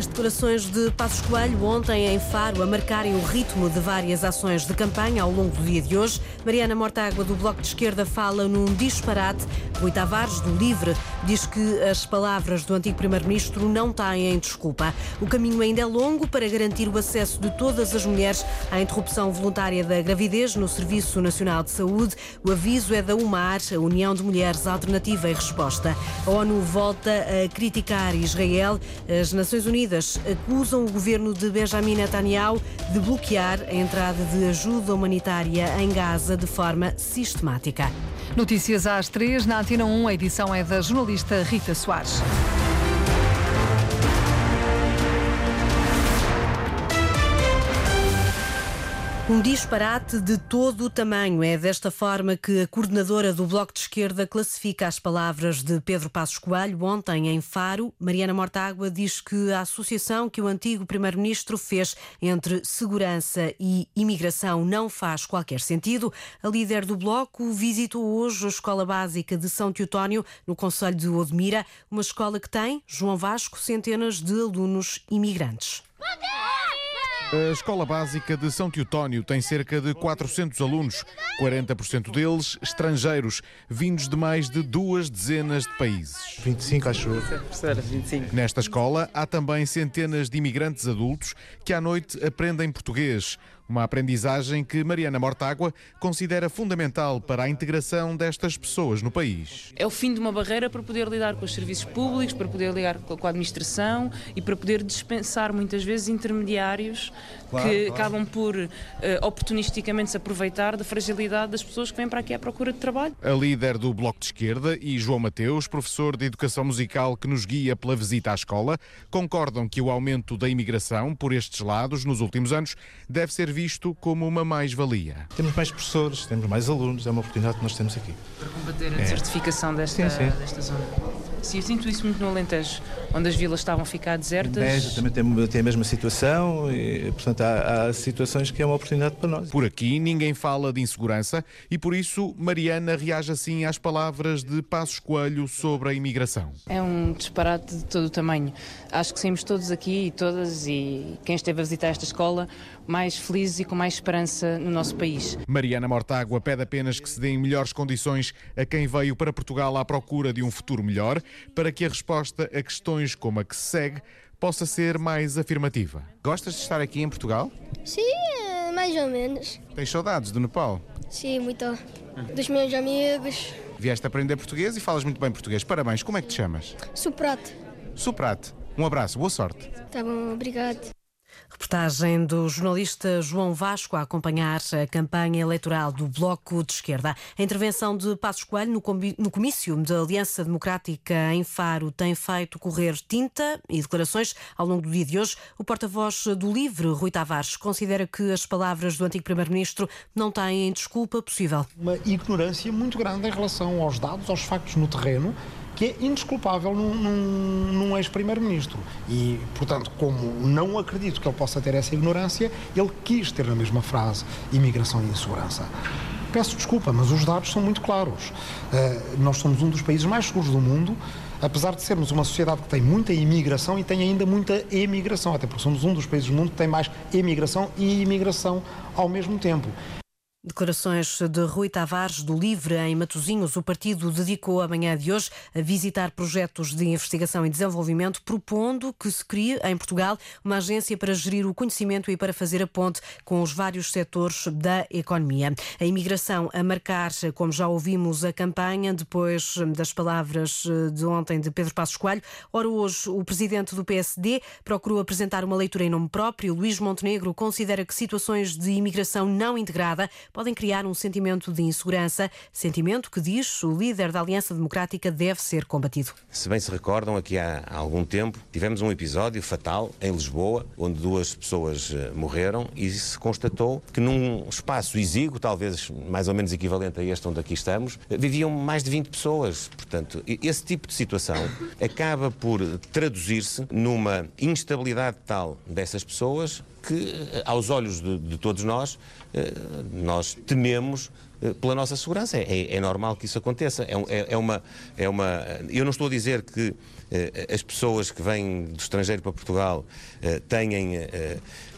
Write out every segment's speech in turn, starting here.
As declarações de Passos Coelho ontem em Faro a marcarem o ritmo de várias ações de campanha ao longo do dia de hoje. Mariana Mortágua, do Bloco de Esquerda, fala num disparate. Rui Tavares, do Livre, diz que as palavras do antigo Primeiro-Ministro não têm desculpa. O caminho ainda é longo para garantir o acesso de todas as mulheres à interrupção voluntária da gravidez no Serviço Nacional de Saúde. O aviso é da UMAR, a União de Mulheres Alternativa e Resposta. A ONU volta a criticar Israel. As Nações Unidas acusam o governo de Benjamin Netanyahu de bloquear a entrada de ajuda humanitária em Gaza de forma sistemática. Notícias às três, na Antena 1, a edição é da jornalista Rita Soares. Um disparate de todo o tamanho. É desta forma que a coordenadora do Bloco de Esquerda classifica as palavras de Pedro Passos Coelho ontem em Faro. Mariana Mortágua diz que a associação que o antigo primeiro-ministro fez entre segurança e imigração não faz qualquer sentido. A líder do Bloco visitou hoje a Escola Básica de São Teotónio, no Conselho de Odmira, uma escola que tem, João Vasco, centenas de alunos imigrantes. A Escola Básica de São Teotónio tem cerca de 400 alunos, 40% deles estrangeiros, vindos de mais de duas dezenas de países. 25, acho eu. 25. Nesta escola há também centenas de imigrantes adultos que à noite aprendem português. Uma aprendizagem que Mariana Mortágua considera fundamental para a integração destas pessoas no país. É o fim de uma barreira para poder lidar com os serviços públicos, para poder lidar com a administração e para poder dispensar muitas vezes intermediários claro, que claro. acabam por uh, oportunisticamente se aproveitar da fragilidade das pessoas que vêm para aqui à procura de trabalho. A líder do Bloco de Esquerda e João Mateus, professor de Educação Musical que nos guia pela visita à escola, concordam que o aumento da imigração por estes lados nos últimos anos deve ser visto como uma mais-valia. Temos mais professores, temos mais alunos, é uma oportunidade que nós temos aqui. Para combater a é. desertificação desta, sim, sim. desta zona. Sim, eu sinto isso muito no Alentejo, onde as vilas estavam a ficar desertas. Beja também tem, tem, a mesma situação e, portanto, há, há, situações que é uma oportunidade para nós. Por aqui ninguém fala de insegurança e, por isso, Mariana reage assim às palavras de Passos Coelho sobre a imigração. É um disparate de todo o tamanho. Acho que saímos todos aqui e todas, e quem esteve a visitar esta escola, mais felizes e com mais esperança no nosso país. Mariana Mortágua pede apenas que se deem melhores condições a quem veio para Portugal à procura de um futuro melhor, para que a resposta a questões como a que se segue possa ser mais afirmativa. Gostas de estar aqui em Portugal? Sim, é, mais ou menos. Tens saudades do Nepal? Sim, muito. Dos meus amigos. Vieste aprender português e falas muito bem português. Parabéns. Como é que te chamas? Suprate. Suprate. Um abraço, boa sorte. Tá bom, obrigado. Reportagem do jornalista João Vasco a acompanhar a campanha eleitoral do Bloco de Esquerda. A intervenção de Passos Coelho no comício da Aliança Democrática em Faro tem feito correr tinta e declarações ao longo do dia de hoje. O porta-voz do Livre, Rui Tavares, considera que as palavras do antigo Primeiro-Ministro não têm desculpa possível. Uma ignorância muito grande em relação aos dados, aos factos no terreno que é indesculpável num, num, num ex-primeiro-ministro. E, portanto, como não acredito que ele possa ter essa ignorância, ele quis ter na mesma frase imigração e insegurança. Peço desculpa, mas os dados são muito claros. Uh, nós somos um dos países mais seguros do mundo, apesar de sermos uma sociedade que tem muita imigração e tem ainda muita emigração, até porque somos um dos países do mundo que tem mais emigração e imigração ao mesmo tempo. Declarações de Rui Tavares do Livre em Matosinhos. O partido dedicou a manhã de hoje a visitar projetos de investigação e desenvolvimento, propondo que se crie em Portugal uma agência para gerir o conhecimento e para fazer a ponte com os vários setores da economia. A imigração a marcar, como já ouvimos, a campanha depois das palavras de ontem de Pedro Passos Coelho. Ora, hoje o presidente do PSD procurou apresentar uma leitura em nome próprio. Luís Montenegro considera que situações de imigração não integrada podem criar um sentimento de insegurança, sentimento que, diz o líder da Aliança Democrática, deve ser combatido. Se bem se recordam, aqui há algum tempo tivemos um episódio fatal em Lisboa, onde duas pessoas eh, morreram e se constatou que num espaço exíguo, talvez mais ou menos equivalente a este onde aqui estamos, viviam mais de 20 pessoas. Portanto, esse tipo de situação acaba por traduzir-se numa instabilidade tal dessas pessoas que, aos olhos de, de todos nós, nós tememos pela nossa segurança. É, é, normal que isso aconteça. É, é, é, uma, é uma. Eu não estou a dizer que as pessoas que vêm do estrangeiro para Portugal têm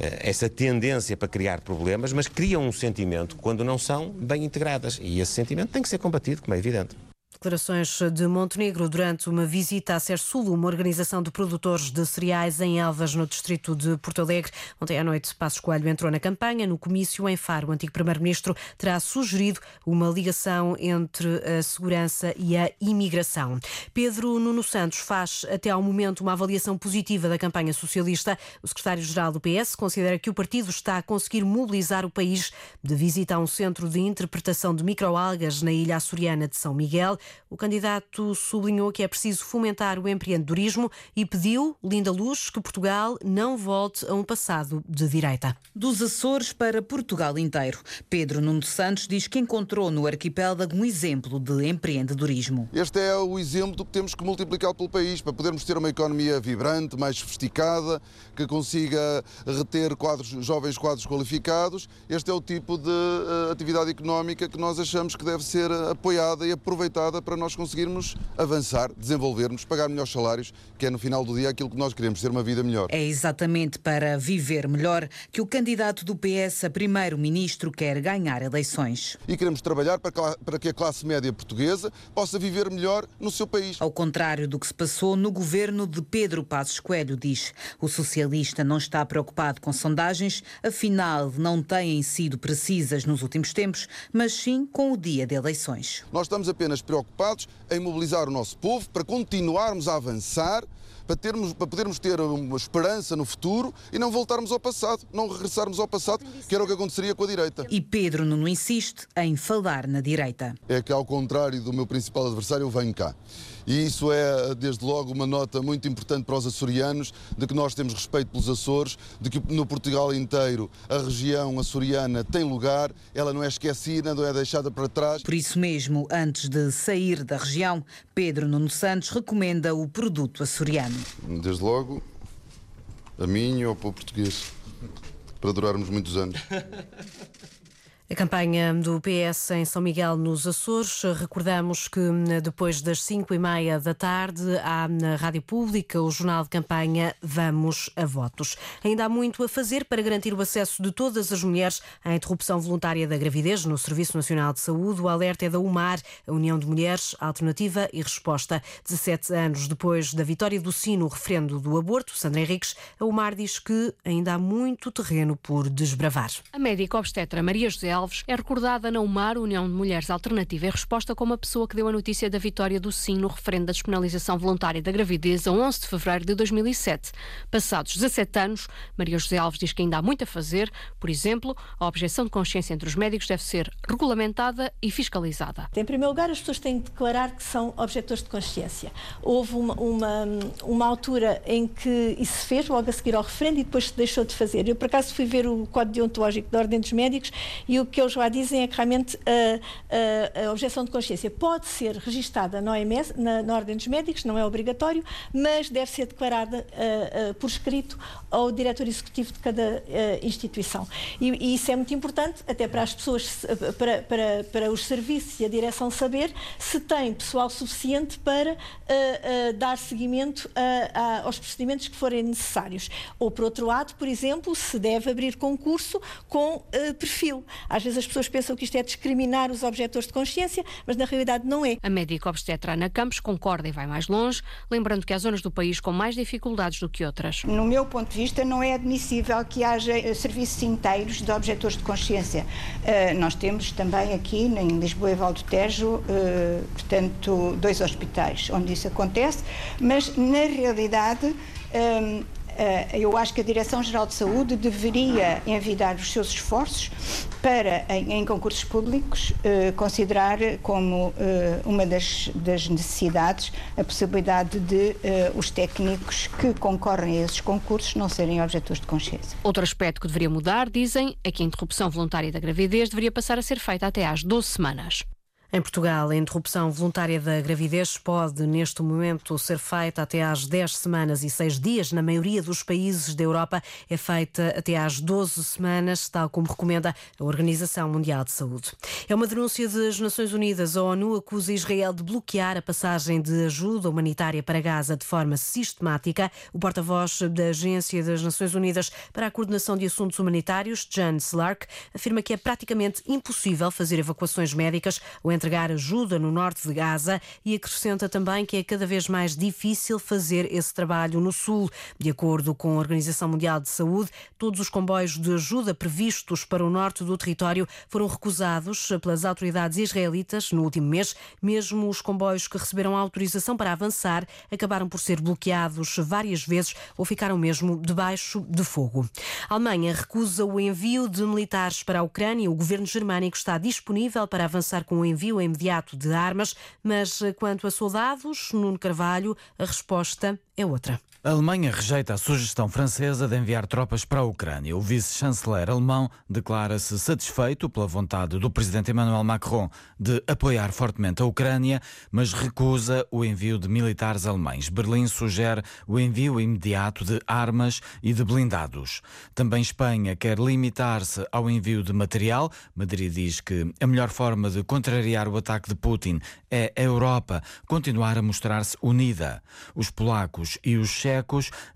essa tendência para criar problemas, mas criam um sentimento quando não são bem integradas. E esse sentimento tem que ser combatido, como é evidente. Declarações de Montenegro durante uma visita à Sul, uma organização de produtores de cereais em Elvas, no distrito de Porto Alegre. Ontem à noite, Passos Coelho entrou na campanha. No comício em Faro, o antigo primeiro-ministro terá sugerido uma ligação entre a segurança e a imigração. Pedro Nuno Santos faz até ao momento uma avaliação positiva da campanha socialista. O secretário-geral do PS considera que o partido está a conseguir mobilizar o país de visita a um centro de interpretação de microalgas na ilha açoriana de São Miguel. O candidato sublinhou que é preciso fomentar o empreendedorismo e pediu, linda luz, que Portugal não volte a um passado de direita. Dos Açores para Portugal inteiro. Pedro Nuno Santos diz que encontrou no arquipélago um exemplo de empreendedorismo. Este é o exemplo do que temos que multiplicar pelo país para podermos ter uma economia vibrante, mais sofisticada, que consiga reter quadros, jovens quadros qualificados. Este é o tipo de uh, atividade económica que nós achamos que deve ser apoiada e aproveitada para nós conseguirmos avançar, desenvolvermos, pagar melhores salários, que é no final do dia aquilo que nós queremos, ter uma vida melhor. É exatamente para viver melhor que o candidato do PS a primeiro-ministro quer ganhar eleições. E queremos trabalhar para que a classe média portuguesa possa viver melhor no seu país. Ao contrário do que se passou no governo de Pedro Passos Coelho, diz. O socialista não está preocupado com sondagens, afinal não têm sido precisas nos últimos tempos, mas sim com o dia de eleições. Nós estamos apenas preocupados preocupados em mobilizar o nosso povo para continuarmos a avançar para, termos, para podermos ter uma esperança no futuro e não voltarmos ao passado, não regressarmos ao passado, que era o que aconteceria com a direita. E Pedro não insiste em falar na direita. É que, ao contrário do meu principal adversário, eu venho cá. E isso é, desde logo, uma nota muito importante para os açorianos, de que nós temos respeito pelos Açores, de que no Portugal inteiro a região açoriana tem lugar, ela não é esquecida, não é deixada para trás. Por isso mesmo, antes de sair da região, Pedro Nuno Santos recomenda o produto açoriano. Desde logo, a mim e ao povo português, para durarmos muitos anos. A campanha do PS em São Miguel nos Açores. Recordamos que depois das cinco e meia da tarde há na Rádio Pública o jornal de campanha Vamos a Votos. Ainda há muito a fazer para garantir o acesso de todas as mulheres à interrupção voluntária da gravidez no Serviço Nacional de Saúde. O alerta é da UMAR, a União de Mulheres, Alternativa e Resposta. 17 anos depois da vitória do sim no referendo do aborto, Sandra Henriques, a UMAR diz que ainda há muito terreno por desbravar. A médica obstetra Maria José Alves é recordada na UMAR, União de Mulheres Alternativa em resposta como a pessoa que deu a notícia da vitória do sim no referendo da despenalização voluntária da gravidez a 11 de fevereiro de 2007. Passados 17 anos, Maria José Alves diz que ainda há muito a fazer. Por exemplo, a objeção de consciência entre os médicos deve ser regulamentada e fiscalizada. Em primeiro lugar, as pessoas têm de declarar que são objetores de consciência. Houve uma, uma, uma altura em que isso se fez, logo a seguir ao referendo, e depois se deixou de fazer. Eu, por acaso, fui ver o Código Deontológico da Ordem dos Médicos e o que eles lá dizem é que realmente a, a, a objeção de consciência pode ser registada na OMS, na, na, Ordem dos Médicos, não é obrigatório, mas deve ser declarada uh, uh, por escrito ao diretor executivo de cada instituição. E, e, isso é muito importante, até para as pessoas, para, para, para os serviços e a direção saber se tem pessoal suficiente para dar seguimento a, a, aos procedimentos que forem necessários. Ou, por outro lado, por exemplo, se deve abrir concurso com perfil. Às vezes as pessoas pensam que isto é discriminar os objetores de consciência, mas na realidade não é. A médica obstetra Ana Campos concorda e vai mais longe, lembrando que há zonas do país com mais dificuldades do que outras. No meu ponto de vista, não é admissível que haja eh, serviços inteiros de objetores de consciência. Uh, nós temos também aqui em Lisboa e Valdo Tejo, uh, portanto, dois hospitais onde isso acontece, mas na realidade. Eh, eu acho que a Direção-Geral de Saúde deveria envidar os seus esforços para, em, em concursos públicos, eh, considerar como eh, uma das, das, necessidades a possibilidade de os técnicos que concorrem a esses concursos não serem objetores de consciência. Outro aspecto que deveria mudar, dizem, é que a interrupção voluntária da gravidez deveria passar a ser feita até às 12 semanas. Em Portugal, a interrupção voluntária da gravidez pode, neste momento, ser feita até às 10 semanas e 6 dias. Na maioria dos países da Europa, é feita até às 12 semanas, tal como recomenda a Organização Mundial de Saúde. É uma denúncia das Nações Unidas. A ONU acusa Israel de bloquear a passagem de ajuda humanitária para Gaza de forma sistemática. O porta-voz da Agência das Nações Unidas para a Coordenação de Assuntos Humanitários, Jan Slark, afirma que é praticamente impossível fazer evacuações médicas ou entregar ajuda no norte de Gaza e acrescenta também que é cada vez mais difícil fazer esse trabalho no sul. De acordo com a Organização Mundial de Saúde, todos os comboios de ajuda previstos para o norte do território foram recusados pelas autoridades israelitas no último mês. Mesmo os comboios que receberam autorização para avançar acabaram por ser bloqueados várias vezes ou ficaram mesmo debaixo de fogo. A Alemanha recusa o envio de militares para a Ucrânia. O governo germânico está disponível para avançar com o envio envio imediato de armas, mas eh, quanto a soldados, Nuno Carvalho, a resposta é outra. A Alemanha rejeita a sugestão francesa de enviar tropas para a Ucrânia. O vice-chanceler alemão declara-se satisfeito pela vontade do presidente Emmanuel Macron de apoiar fortemente a Ucrânia, mas recusa o envio de militares alemães. Berlim sugere o envio imediato de armas e de blindados. Também Espanha quer limitar-se ao envio de material. Madrid diz que a melhor forma de contrariar o ataque de Putin é a Europa continuar a mostrar-se unida. Os polacos e os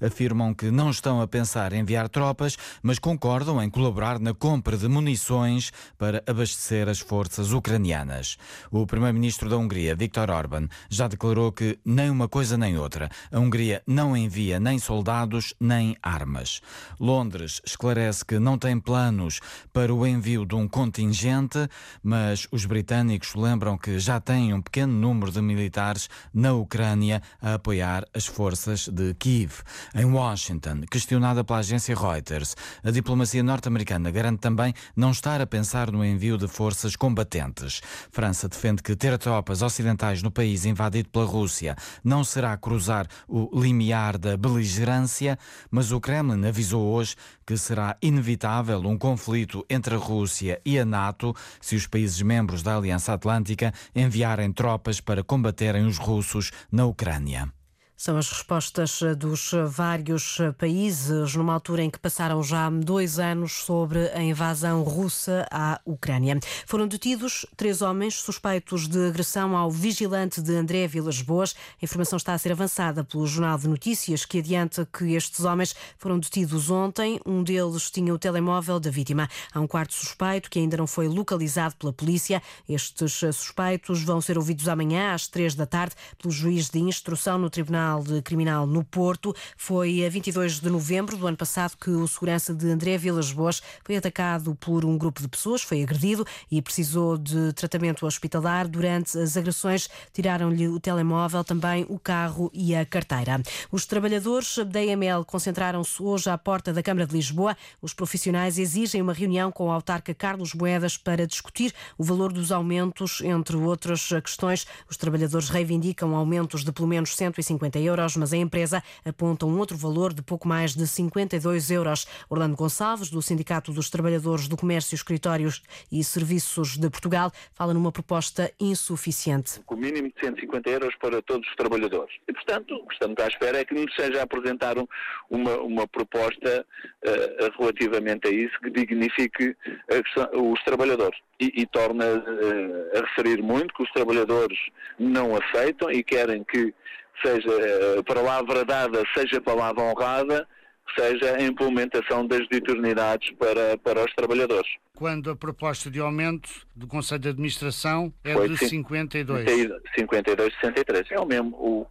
afirmam que não estão a pensar em enviar tropas, mas concordam em colaborar na compra de munições para abastecer as forças ucranianas. O primeiro-ministro da Hungria, Viktor Orban, já declarou que nem uma coisa nem outra. A Hungria não envia nem soldados nem armas. Londres esclarece que não tem planos para o envio de um contingente, mas os britânicos lembram que já têm um pequeno número de militares na Ucrânia a apoiar as forças de Kiev. Em Washington, questionada pela agência Reuters, a diplomacia norte-americana garante também não estar a pensar no envio de forças combatentes. França defende que ter tropas ocidentais no país invadido pela Rússia não será cruzar o limiar da beligerância, mas o Kremlin avisou hoje que será inevitável um conflito entre a Rússia e a NATO se os países membros da Aliança Atlântica enviarem tropas para combaterem os russos na Ucrânia. São as respostas dos vários países numa altura em que passaram já dois anos sobre a invasão russa à Ucrânia. Foram detidos três homens suspeitos de agressão ao vigilante de André Vilas Boas. A informação está a ser avançada pelo Jornal de Notícias, que adianta que estes homens foram detidos ontem. Um deles tinha o telemóvel da vítima. Há um quarto suspeito que ainda não foi localizado pela polícia. Estes suspeitos vão ser ouvidos amanhã às três da tarde pelo juiz de instrução no Tribunal de Criminal no Porto. Foi a 22 de novembro do ano passado que o segurança de André Vilas Boas foi atacado por um grupo de pessoas, foi agredido e precisou de tratamento hospitalar. Durante as agressões, tiraram-lhe o telemóvel, também o carro e a carteira. Os trabalhadores da EML concentraram-se hoje à porta da Câmara de Lisboa. Os profissionais exigem uma reunião com o autarca Carlos Moedas para discutir o valor dos aumentos, entre outras questões. Os trabalhadores reivindicam aumentos de pelo menos 150 euros, mas a empresa aponta um outro valor de pouco mais de 52 euros. Orlando Gonçalves, do Sindicato dos Trabalhadores do Comércio, Escritórios e Serviços de Portugal, fala numa proposta insuficiente. O mínimo de 150 euros para todos os trabalhadores. E, portanto, o que estamos à espera é que nos seja apresentar uma, uma proposta uh, relativamente a isso que dignifique os trabalhadores. E, e torna uh, a referir muito que os trabalhadores não aceitam e querem que seja eh, palavra dada, seja palavra honrada, seja a implementação das eternidades para, para os trabalhadores. Quando a proposta de aumento do Conselho de Administração é Foi de 52. 52, 63. É o mesmo. O,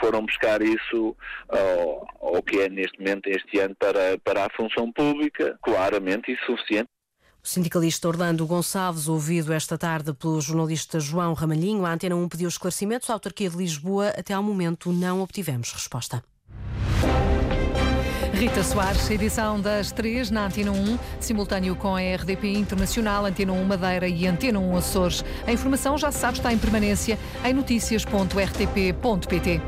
foram buscar isso ao, ao que é neste momento, este ano, para, para a função pública, claramente insuficiente. O sindicalista Orlando Gonçalves, ouvido esta tarde pelo jornalista João Ramalhinho, a Antena 1 pediu esclarecimentos à autarquia de Lisboa. Até ao momento não obtivemos resposta. Rita Soares, edição das três na Antena 1, simultâneo com a RDP Internacional, Antena 1 Madeira e Antena 1 Açores. A informação, já sabe, está em permanência em notícias.rtp.pt.